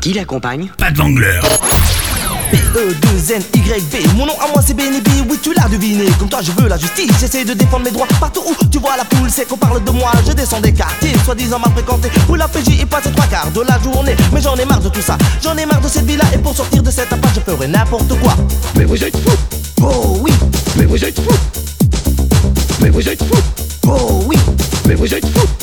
Qui l'accompagne? Pas de. P-E-2-N-Y-V Mon nom à moi c'est Benny B, oui tu l'as deviné. Comme toi je veux la justice, j'essaie de défendre mes droits Partout où tu vois la foule, c'est qu'on parle de moi. Je descends des quartiers, soi-disant mal fréquentés. Où la PJ y passe trois quarts de la journée. Mais j'en ai marre de tout ça, j'en ai marre de cette vie là Et pour sortir de cette impasse je ferai n'importe quoi. Mais vous êtes fou Oh oui. Mais vous êtes fou Mais vous êtes fou Oh oui. Mais vous êtes fou Merde,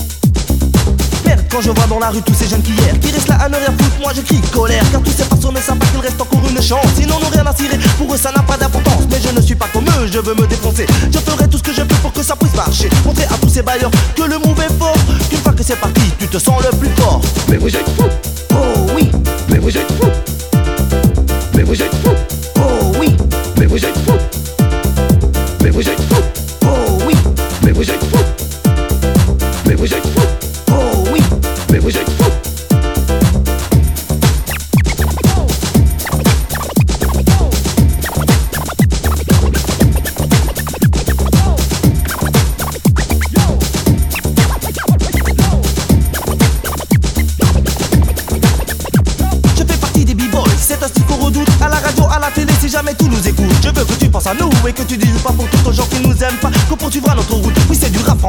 quand je vois dans la rue tous ces jeunes qui hier Qui restent là à ne rien foutre, moi je crie colère. Car tous ces façons ne savent pas qu'il reste encore une chance. Sinon n'ont rien à cirer, pour eux ça n'a pas d'importance. Mais je ne suis pas comme eux, je veux me défoncer. Je ferai tout ce que je peux pour que ça puisse marcher. Montrer à tous ces bailleurs que le est fort. Qu'une fois que c'est parti, tu te sens le plus fort. Mais vous êtes fou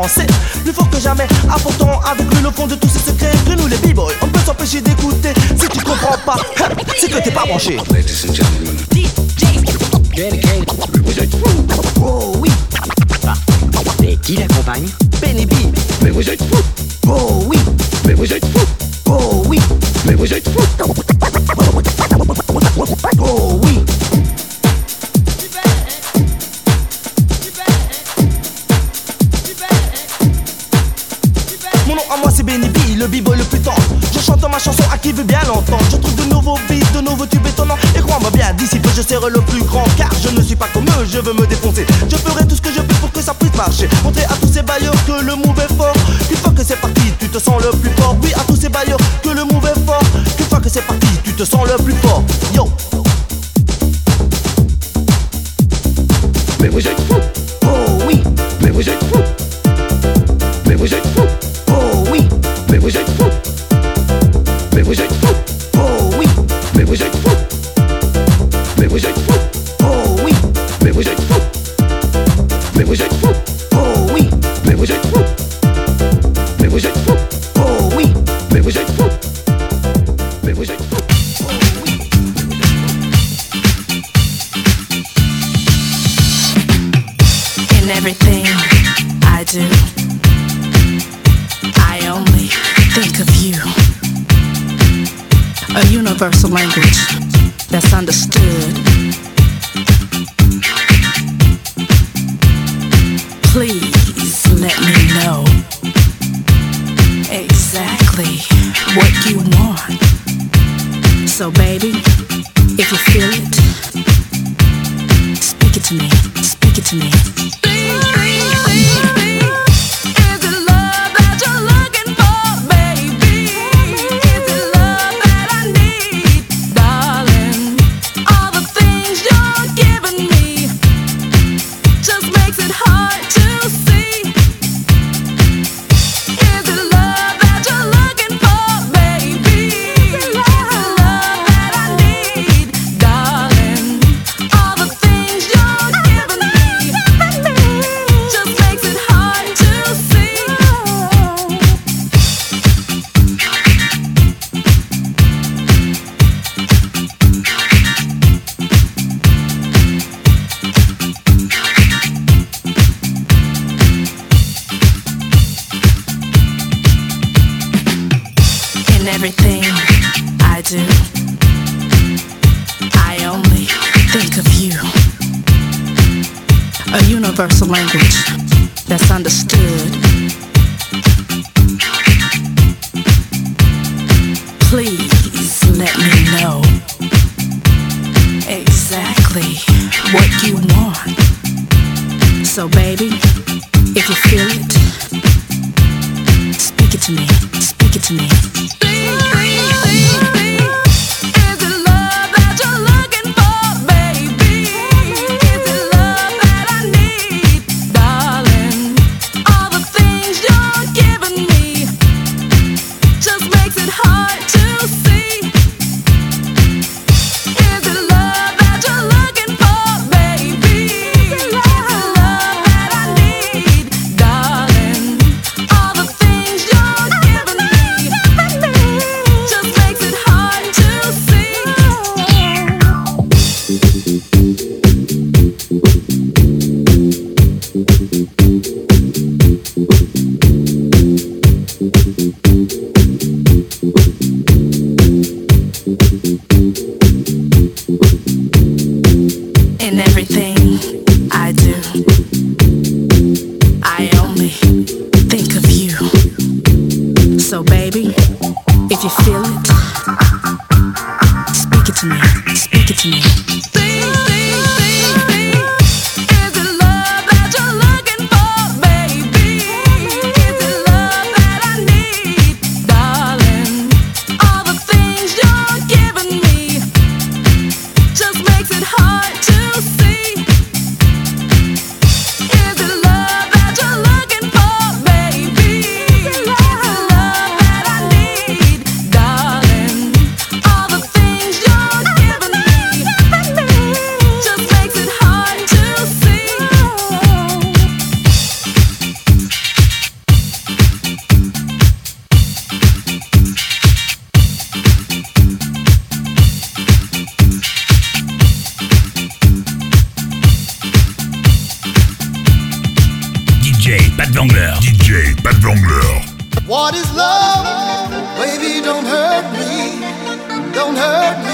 Plus fort que jamais, apportant avec lui le fond de tous ces secrets Que nous les b-boys, on peut s'empêcher d'écouter Si tu comprends pas, hein, c'est que t'es pas branché Ladies and gentlemen Mais fou Oh oui, Et qui l'accompagne Benny B Mais vous êtes fou Oh oui, Mais vous êtes fou oh oui, Mais vous êtes fou je veux me défoncer. Je ferai tout ce que je peux pour que ça puisse marcher know exactly what you want. So, baby, if you feel it, speak it to me. Speak it to me. Hurt me. Don't hurt me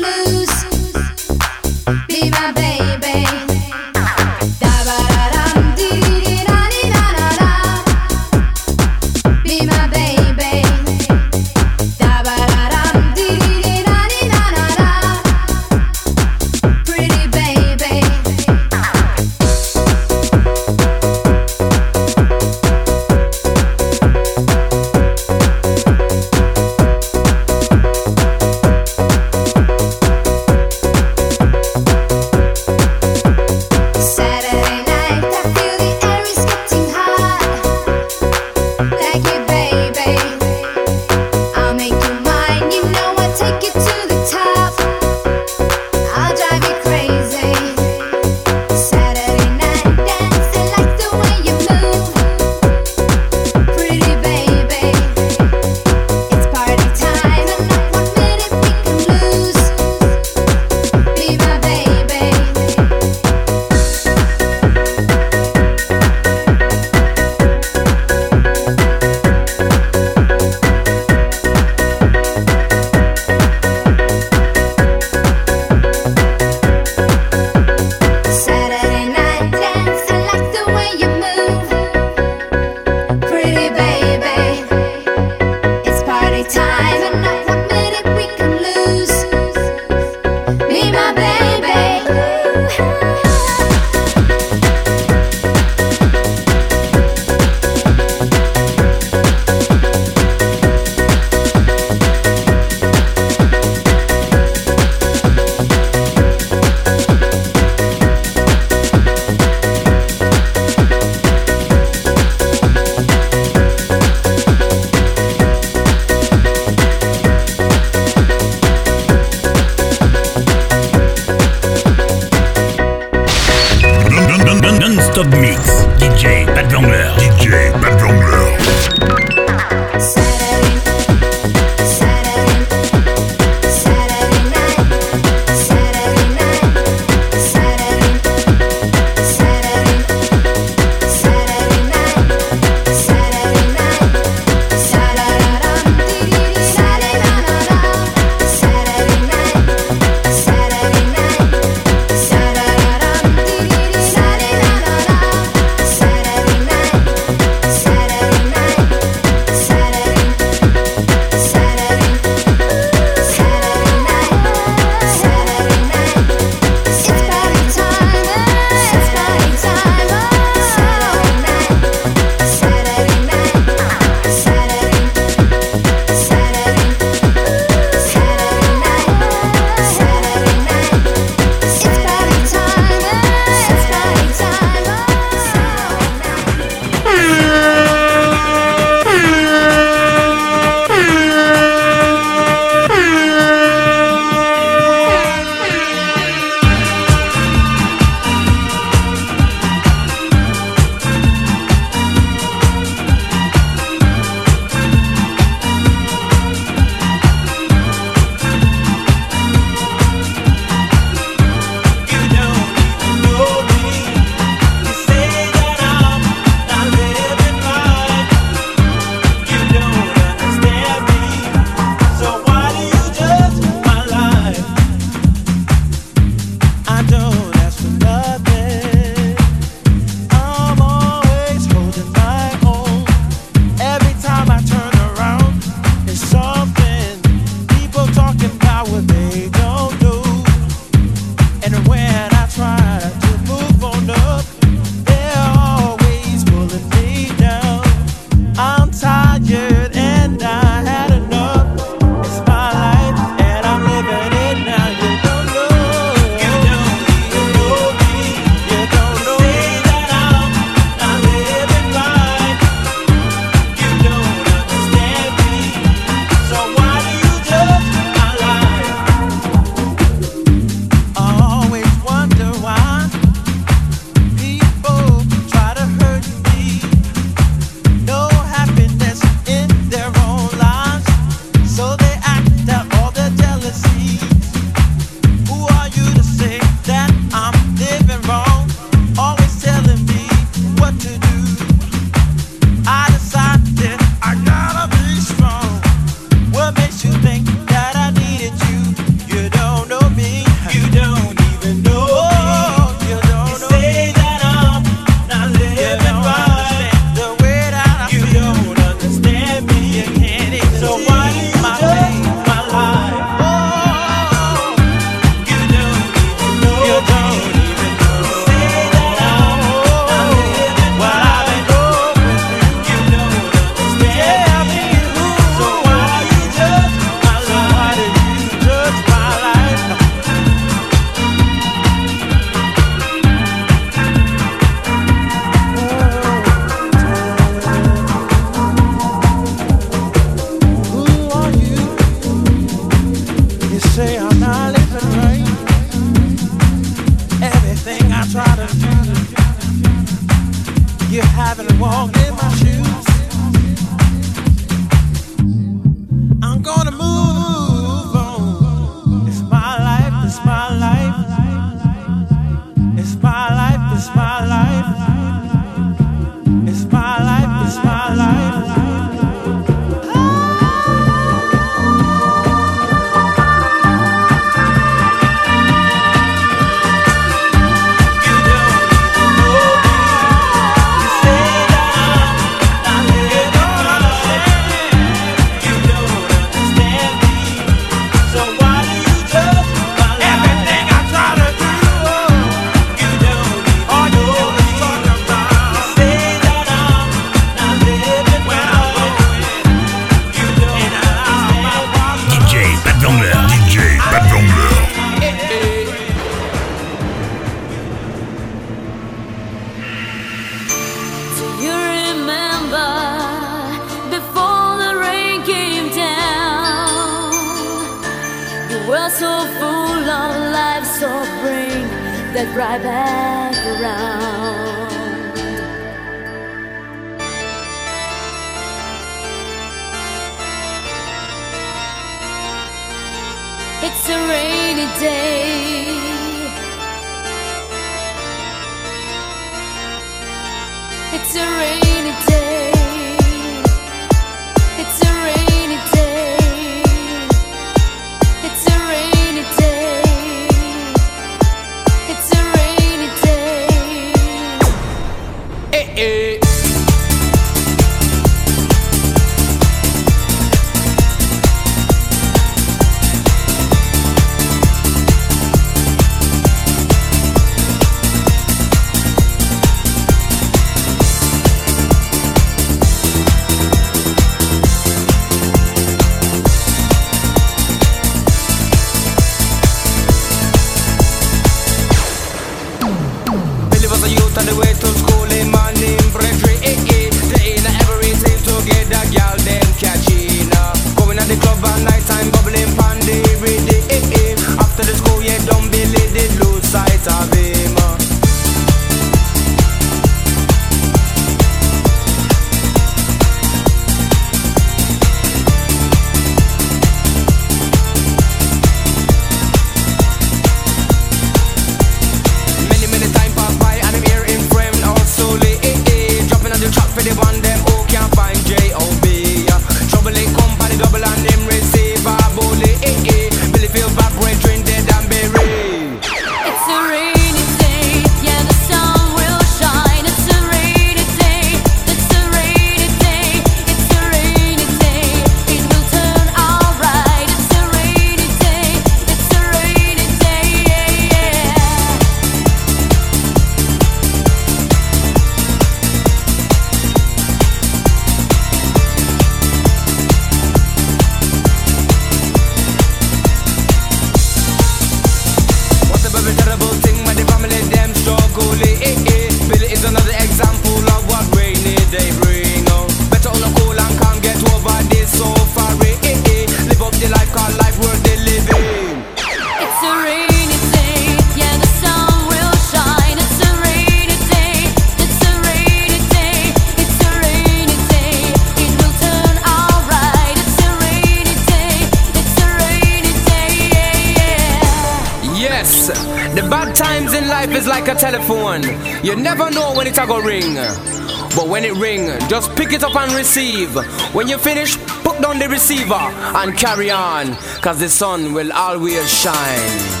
Just pick it up and receive. When you finish, put down the receiver and carry on, cause the sun will always shine.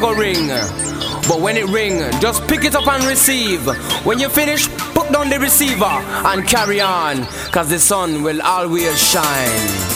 Go ring. But when it ring, just pick it up and receive. When you finish, put down the receiver and carry on. Cause the sun will always shine.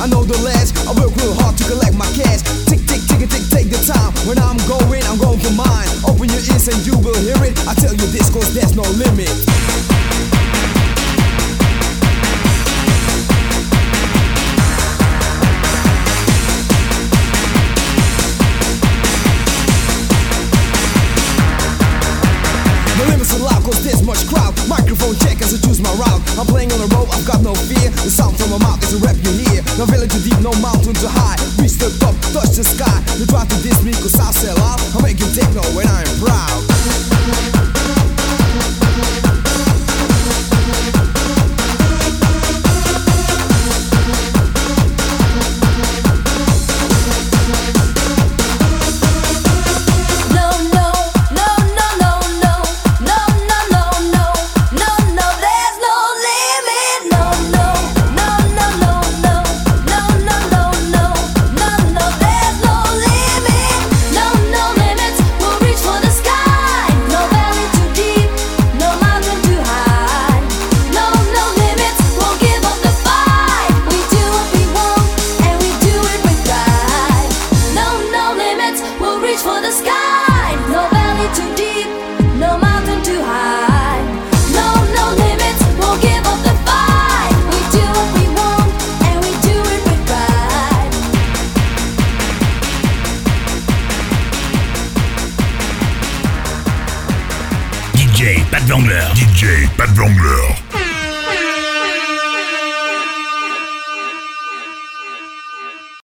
I know the last. I work real hard to collect my cash. Tick, tick, tick, tick, take the time. When I'm going, I'm going for mine. Open your ears and you will hear it. I tell you this, cause there's no limit. around. I'm playing on the road, I've got no fear. The sound from my mouth is a rap you hear. No village too deep, no mountain too high. Reach the top, touch the sky. You try to diss me cause I sell out. I make you take no when I'm proud.